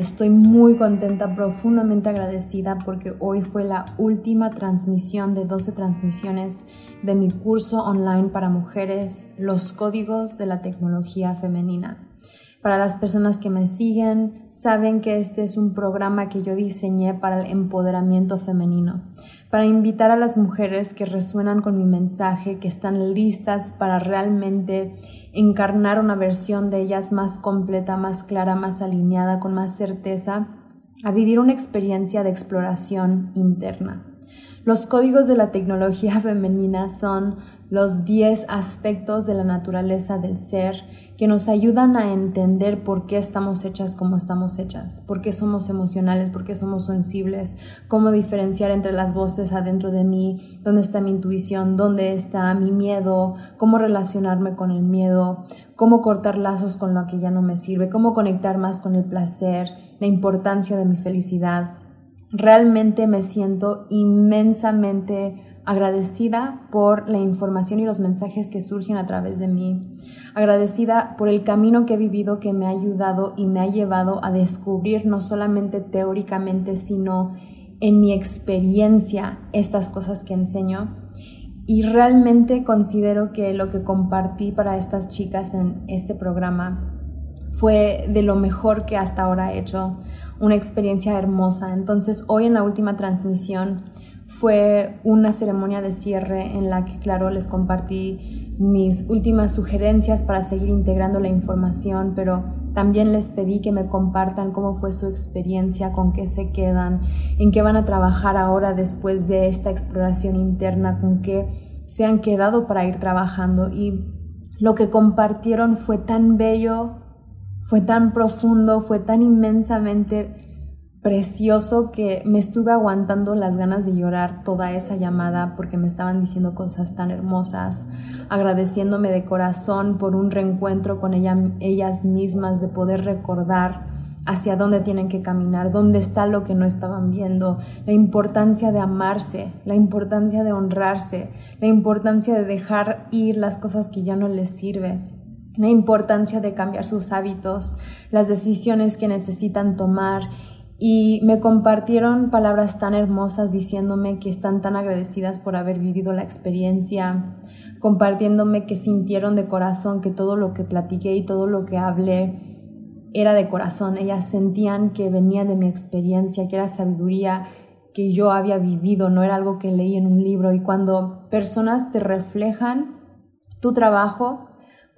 Estoy muy contenta, profundamente agradecida porque hoy fue la última transmisión de 12 transmisiones de mi curso online para mujeres, los códigos de la tecnología femenina. Para las personas que me siguen, saben que este es un programa que yo diseñé para el empoderamiento femenino, para invitar a las mujeres que resuenan con mi mensaje, que están listas para realmente encarnar una versión de ellas más completa, más clara, más alineada, con más certeza, a vivir una experiencia de exploración interna. Los códigos de la tecnología femenina son los 10 aspectos de la naturaleza del ser que nos ayudan a entender por qué estamos hechas como estamos hechas, por qué somos emocionales, por qué somos sensibles, cómo diferenciar entre las voces adentro de mí, dónde está mi intuición, dónde está mi miedo, cómo relacionarme con el miedo, cómo cortar lazos con lo que ya no me sirve, cómo conectar más con el placer, la importancia de mi felicidad. Realmente me siento inmensamente agradecida por la información y los mensajes que surgen a través de mí, agradecida por el camino que he vivido que me ha ayudado y me ha llevado a descubrir no solamente teóricamente, sino en mi experiencia estas cosas que enseño. Y realmente considero que lo que compartí para estas chicas en este programa fue de lo mejor que hasta ahora he hecho, una experiencia hermosa. Entonces hoy en la última transmisión fue una ceremonia de cierre en la que, claro, les compartí mis últimas sugerencias para seguir integrando la información, pero también les pedí que me compartan cómo fue su experiencia, con qué se quedan, en qué van a trabajar ahora después de esta exploración interna, con qué se han quedado para ir trabajando. Y lo que compartieron fue tan bello, fue tan profundo, fue tan inmensamente precioso que me estuve aguantando las ganas de llorar toda esa llamada porque me estaban diciendo cosas tan hermosas, agradeciéndome de corazón por un reencuentro con ellas mismas, de poder recordar hacia dónde tienen que caminar, dónde está lo que no estaban viendo, la importancia de amarse, la importancia de honrarse, la importancia de dejar ir las cosas que ya no les sirve, la importancia de cambiar sus hábitos, las decisiones que necesitan tomar y me compartieron palabras tan hermosas diciéndome que están tan agradecidas por haber vivido la experiencia, compartiéndome que sintieron de corazón que todo lo que platiqué y todo lo que hablé era de corazón. Ellas sentían que venía de mi experiencia, que era sabiduría que yo había vivido, no era algo que leí en un libro. Y cuando personas te reflejan tu trabajo,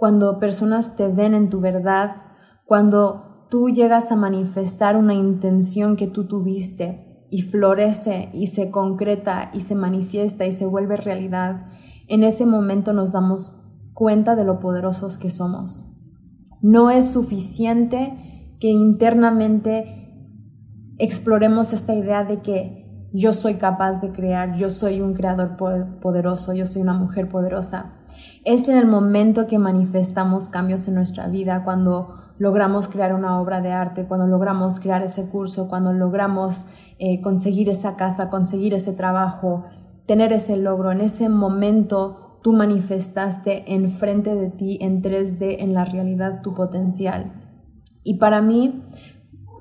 cuando personas te ven en tu verdad, cuando tú llegas a manifestar una intención que tú tuviste y florece y se concreta y se manifiesta y se vuelve realidad, en ese momento nos damos cuenta de lo poderosos que somos. No es suficiente que internamente exploremos esta idea de que yo soy capaz de crear, yo soy un creador poderoso, yo soy una mujer poderosa. Es en el momento que manifestamos cambios en nuestra vida, cuando logramos crear una obra de arte, cuando logramos crear ese curso, cuando logramos eh, conseguir esa casa, conseguir ese trabajo, tener ese logro, en ese momento tú manifestaste enfrente de ti en 3D, en la realidad, tu potencial. Y para mí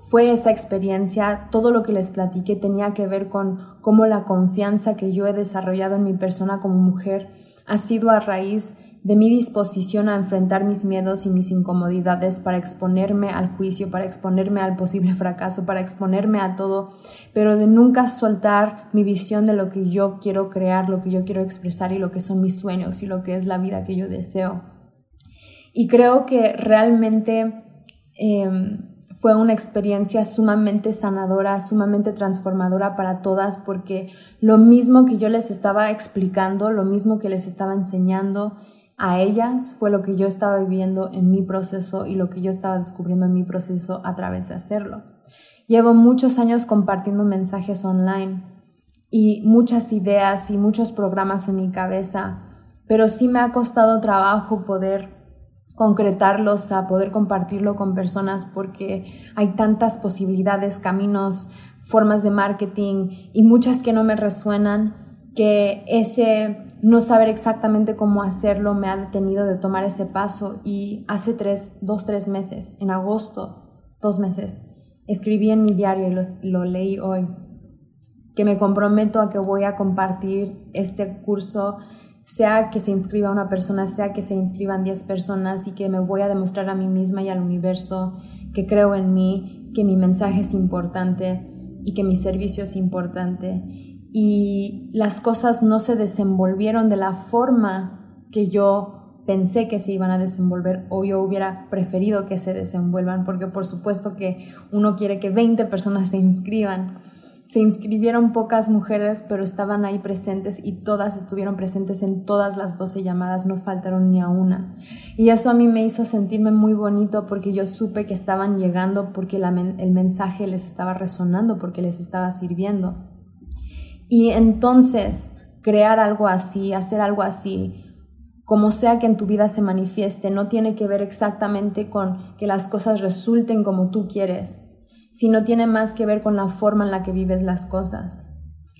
fue esa experiencia, todo lo que les platiqué tenía que ver con cómo la confianza que yo he desarrollado en mi persona como mujer ha sido a raíz de mi disposición a enfrentar mis miedos y mis incomodidades para exponerme al juicio, para exponerme al posible fracaso, para exponerme a todo, pero de nunca soltar mi visión de lo que yo quiero crear, lo que yo quiero expresar y lo que son mis sueños y lo que es la vida que yo deseo. Y creo que realmente em, fue una experiencia sumamente sanadora, sumamente transformadora para todas, porque lo mismo que yo les estaba explicando, lo mismo que les estaba enseñando a ellas, fue lo que yo estaba viviendo en mi proceso y lo que yo estaba descubriendo en mi proceso a través de hacerlo. Llevo muchos años compartiendo mensajes online y muchas ideas y muchos programas en mi cabeza, pero sí me ha costado trabajo poder concretarlos, a poder compartirlo con personas porque hay tantas posibilidades, caminos, formas de marketing y muchas que no me resuenan que ese no saber exactamente cómo hacerlo me ha detenido de tomar ese paso. Y hace tres, dos, tres meses, en agosto, dos meses, escribí en mi diario y lo leí hoy, que me comprometo a que voy a compartir este curso sea que se inscriba una persona, sea que se inscriban 10 personas y que me voy a demostrar a mí misma y al universo que creo en mí, que mi mensaje es importante y que mi servicio es importante. Y las cosas no se desenvolvieron de la forma que yo pensé que se iban a desenvolver o yo hubiera preferido que se desenvuelvan, porque por supuesto que uno quiere que 20 personas se inscriban se inscribieron pocas mujeres, pero estaban ahí presentes y todas estuvieron presentes en todas las 12 llamadas, no faltaron ni a una. Y eso a mí me hizo sentirme muy bonito porque yo supe que estaban llegando, porque el mensaje les estaba resonando, porque les estaba sirviendo. Y entonces, crear algo así, hacer algo así, como sea que en tu vida se manifieste, no tiene que ver exactamente con que las cosas resulten como tú quieres si no tiene más que ver con la forma en la que vives las cosas.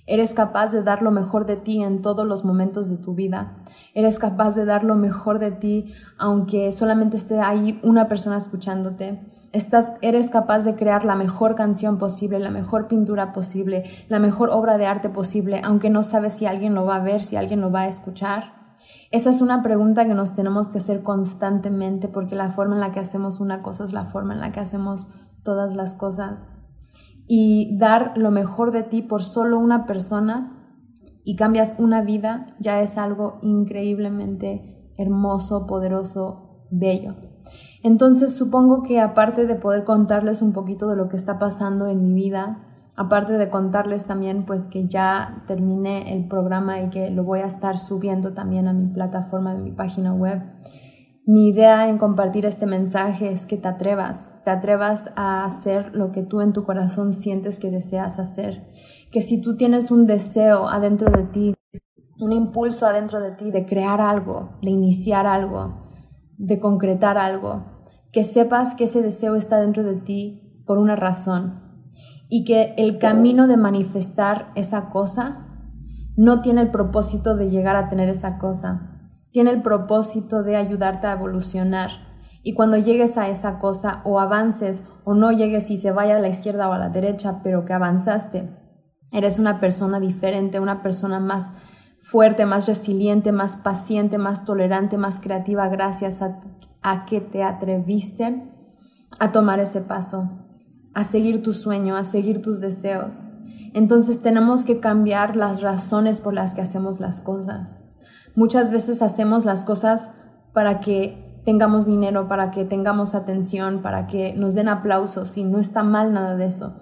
Eres capaz de dar lo mejor de ti en todos los momentos de tu vida. Eres capaz de dar lo mejor de ti aunque solamente esté ahí una persona escuchándote. Estás, eres capaz de crear la mejor canción posible, la mejor pintura posible, la mejor obra de arte posible, aunque no sabes si alguien lo va a ver, si alguien lo va a escuchar. Esa es una pregunta que nos tenemos que hacer constantemente porque la forma en la que hacemos una cosa es la forma en la que hacemos todas las cosas y dar lo mejor de ti por solo una persona y cambias una vida, ya es algo increíblemente hermoso, poderoso, bello. Entonces supongo que aparte de poder contarles un poquito de lo que está pasando en mi vida, aparte de contarles también pues que ya terminé el programa y que lo voy a estar subiendo también a mi plataforma de mi página web, mi idea en compartir este mensaje es que te atrevas, te atrevas a hacer lo que tú en tu corazón sientes que deseas hacer. Que si tú tienes un deseo adentro de ti, un impulso adentro de ti de crear algo, de iniciar algo, de concretar algo, que sepas que ese deseo está dentro de ti por una razón y que el camino de manifestar esa cosa no tiene el propósito de llegar a tener esa cosa, tiene el propósito de ayudarte a evolucionar. Y cuando llegues a esa cosa o avances o no llegues y se vaya a la izquierda o a la derecha, pero que avanzaste, eres una persona diferente, una persona más fuerte, más resiliente, más paciente, más tolerante, más creativa gracias a, a que te atreviste a tomar ese paso, a seguir tu sueño, a seguir tus deseos. Entonces tenemos que cambiar las razones por las que hacemos las cosas. Muchas veces hacemos las cosas para que tengamos dinero, para que tengamos atención, para que nos den aplausos y no está mal nada de eso,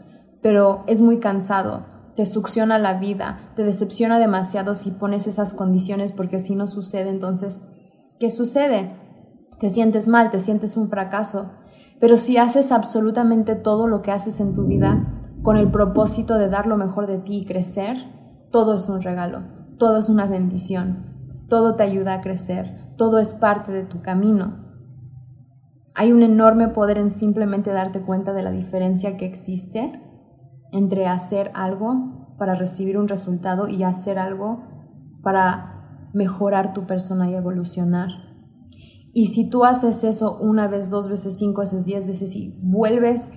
pero es muy cansado, te succiona la vida, te decepciona demasiado si pones esas condiciones porque si no sucede, entonces, ¿qué sucede? Te sientes mal, te sientes un fracaso, pero si haces absolutamente todo lo que haces en tu vida con el propósito de dar lo mejor de ti y crecer, todo es un regalo, todo es una bendición. Todo te ayuda a crecer, todo es parte de tu camino. Hay un enorme poder en simplemente darte cuenta de la diferencia que existe entre hacer algo para recibir un resultado y hacer algo para mejorar tu persona y evolucionar. Y si tú haces eso una vez, dos veces, cinco veces, diez veces y vuelves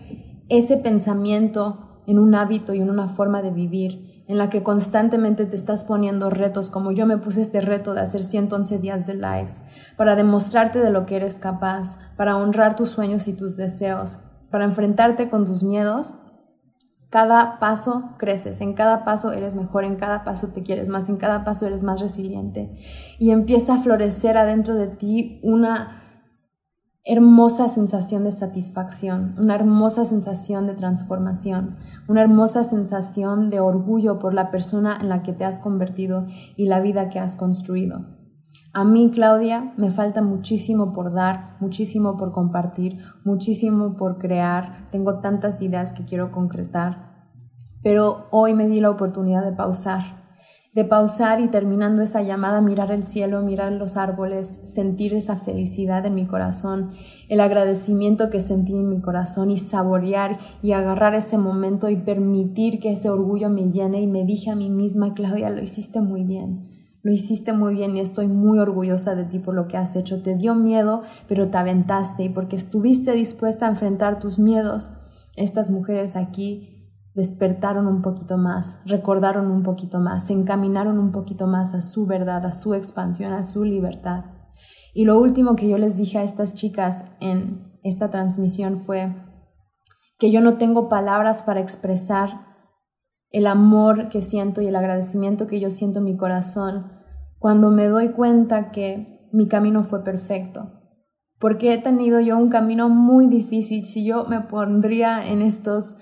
ese pensamiento en un hábito y en una forma de vivir en la que constantemente te estás poniendo retos, como yo me puse este reto de hacer 111 días de lives, para demostrarte de lo que eres capaz, para honrar tus sueños y tus deseos, para enfrentarte con tus miedos, cada paso creces, en cada paso eres mejor, en cada paso te quieres más, en cada paso eres más resiliente y empieza a florecer adentro de ti una hermosa sensación de satisfacción, una hermosa sensación de transformación, una hermosa sensación de orgullo por la persona en la que te has convertido y la vida que has construido. A mí, Claudia, me falta muchísimo por dar, muchísimo por compartir, muchísimo por crear. Tengo tantas ideas que quiero concretar, pero hoy me di la oportunidad de pausar de pausar y terminando esa llamada, mirar el cielo, mirar los árboles, sentir esa felicidad en mi corazón, el agradecimiento que sentí en mi corazón y saborear y agarrar ese momento y permitir que ese orgullo me llene y me dije a mí misma, Claudia, lo hiciste muy bien. Lo hiciste muy bien y estoy muy orgullosa de ti por lo que has hecho. Te dio miedo, pero te aventaste y porque estuviste dispuesta a enfrentar tus miedos. Estas mujeres aquí despertaron un poquito más, recordaron un poquito más, se encaminaron un poquito más a su verdad, a su expansión, a su libertad. Y lo último que yo les dije a estas chicas en esta transmisión fue que yo no tengo palabras para expresar el amor que siento y el agradecimiento que yo siento en mi corazón cuando me doy cuenta que mi camino fue perfecto. Porque he tenido yo un camino muy difícil. Si yo me pondría en estos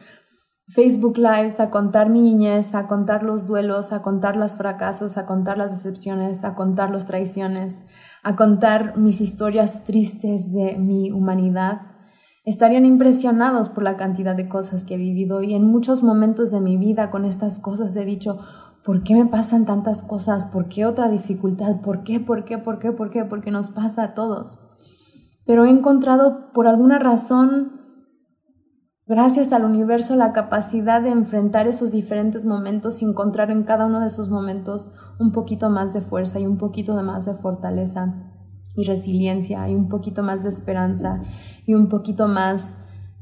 Facebook Lives a contar mi niñez, a contar los duelos, a contar los fracasos, a contar las decepciones, a contar las traiciones, a contar mis historias tristes de mi humanidad. Estarían impresionados por la cantidad de cosas que he vivido y en muchos momentos de mi vida con estas cosas he dicho, ¿por qué me pasan tantas cosas? ¿Por qué otra dificultad? ¿Por qué? ¿Por qué? ¿Por qué? ¿Por qué? Porque nos pasa a todos. Pero he encontrado por alguna razón Gracias al universo la capacidad de enfrentar esos diferentes momentos y encontrar en cada uno de esos momentos un poquito más de fuerza y un poquito de más de fortaleza y resiliencia y un poquito más de esperanza y un poquito más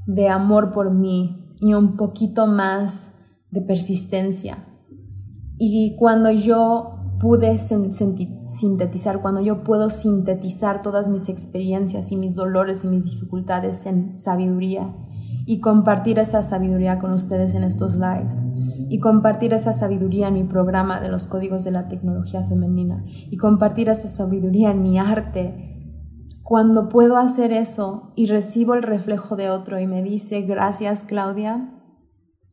de amor por mí y un poquito más de persistencia. Y cuando yo pude sintetizar, cuando yo puedo sintetizar todas mis experiencias y mis dolores y mis dificultades en sabiduría, y compartir esa sabiduría con ustedes en estos lives y compartir esa sabiduría en mi programa de los códigos de la tecnología femenina y compartir esa sabiduría en mi arte. Cuando puedo hacer eso y recibo el reflejo de otro y me dice, gracias Claudia,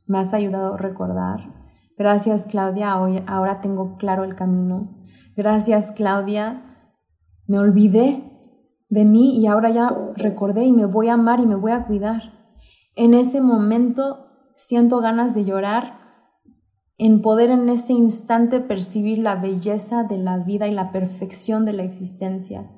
me has ayudado a recordar. Gracias Claudia, hoy, ahora tengo claro el camino. Gracias Claudia, me olvidé de mí y ahora ya recordé y me voy a amar y me voy a cuidar. En ese momento siento ganas de llorar, en poder en ese instante percibir la belleza de la vida y la perfección de la existencia.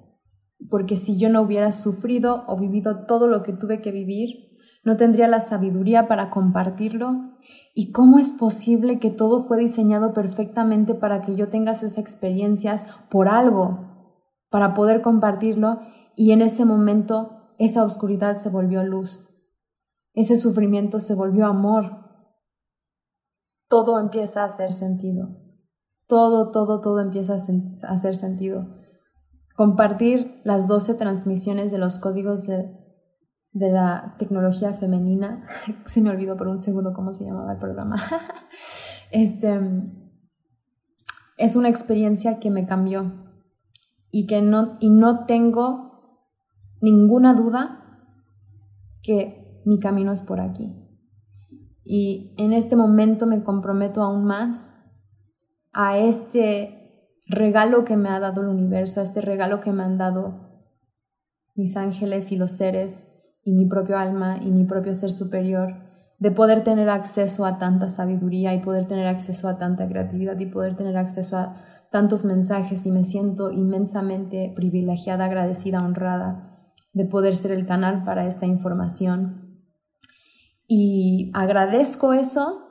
Porque si yo no hubiera sufrido o vivido todo lo que tuve que vivir, no tendría la sabiduría para compartirlo. ¿Y cómo es posible que todo fue diseñado perfectamente para que yo tenga esas experiencias por algo, para poder compartirlo? Y en ese momento esa oscuridad se volvió luz. Ese sufrimiento se volvió amor. Todo empieza a hacer sentido. Todo, todo, todo empieza a hacer sentido. Compartir las 12 transmisiones de los códigos de, de la tecnología femenina. Se me olvidó por un segundo cómo se llamaba el programa. Este es una experiencia que me cambió y que no, y no tengo ninguna duda que mi camino es por aquí. Y en este momento me comprometo aún más a este regalo que me ha dado el universo, a este regalo que me han dado mis ángeles y los seres y mi propio alma y mi propio ser superior, de poder tener acceso a tanta sabiduría y poder tener acceso a tanta creatividad y poder tener acceso a tantos mensajes y me siento inmensamente privilegiada, agradecida, honrada de poder ser el canal para esta información y agradezco eso,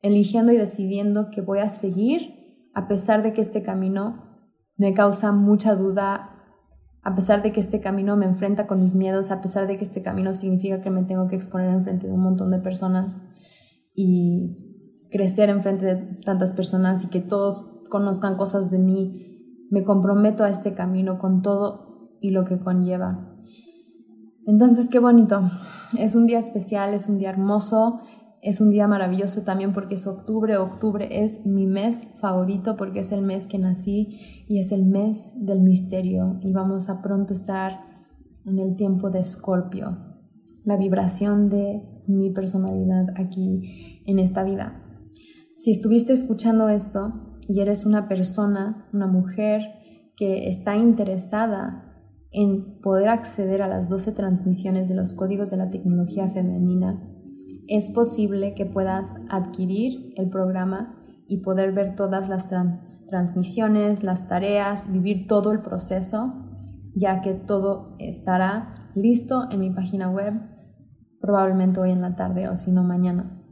eligiendo y decidiendo que voy a seguir, a pesar de que este camino me causa mucha duda, a pesar de que este camino me enfrenta con mis miedos, a pesar de que este camino significa que me tengo que exponer en frente de un montón de personas y crecer en frente de tantas personas y que todos conozcan cosas de mí, me comprometo a este camino con todo y lo que conlleva. Entonces, qué bonito. Es un día especial, es un día hermoso, es un día maravilloso también porque es octubre. Octubre es mi mes favorito porque es el mes que nací y es el mes del misterio. Y vamos a pronto estar en el tiempo de Escorpio, la vibración de mi personalidad aquí en esta vida. Si estuviste escuchando esto y eres una persona, una mujer que está interesada en poder acceder a las 12 transmisiones de los códigos de la tecnología femenina, es posible que puedas adquirir el programa y poder ver todas las transmisiones, las tareas, vivir todo el proceso, ya que todo estará listo en mi página web, probablemente hoy en la tarde o si no mañana.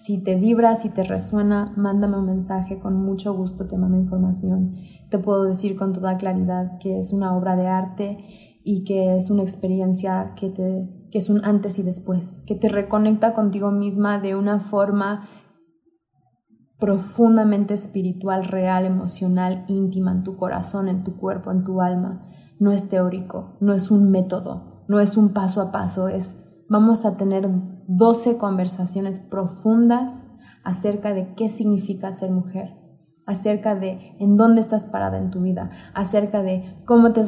Si te vibra, si te resuena, mándame un mensaje, con mucho gusto te mando información. Te puedo decir con toda claridad que es una obra de arte y que es una experiencia que, te, que es un antes y después, que te reconecta contigo misma de una forma profundamente espiritual, real, emocional, íntima en tu corazón, en tu cuerpo, en tu alma. No es teórico, no es un método, no es un paso a paso, es vamos a tener 12 conversaciones profundas acerca de qué significa ser mujer, acerca de en dónde estás parada en tu vida, acerca de cómo te,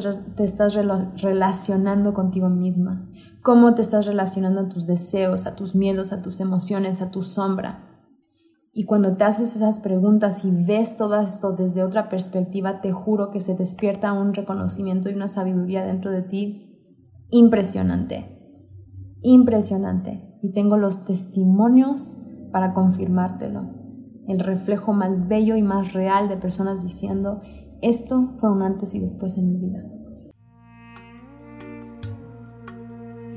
estás relacionando contigo misma, cómo te estás relacionando a tus deseos, a tus miedos, a tus emociones, a tu sombra. Y cuando te haces esas preguntas y ves todo esto desde otra perspectiva, te juro que se despierta un reconocimiento y una sabiduría dentro de ti impresionante impresionante y tengo los testimonios para confirmártelo. El reflejo más bello y más real de personas diciendo, esto fue un antes y después en mi vida.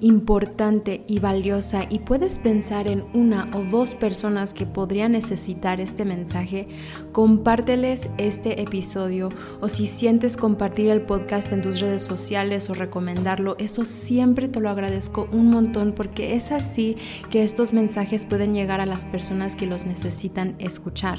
importante y valiosa y puedes pensar en una o dos personas que podrían necesitar este mensaje, compárteles este episodio o si sientes compartir el podcast en tus redes sociales o recomendarlo, eso siempre te lo agradezco un montón porque es así que estos mensajes pueden llegar a las personas que los necesitan escuchar.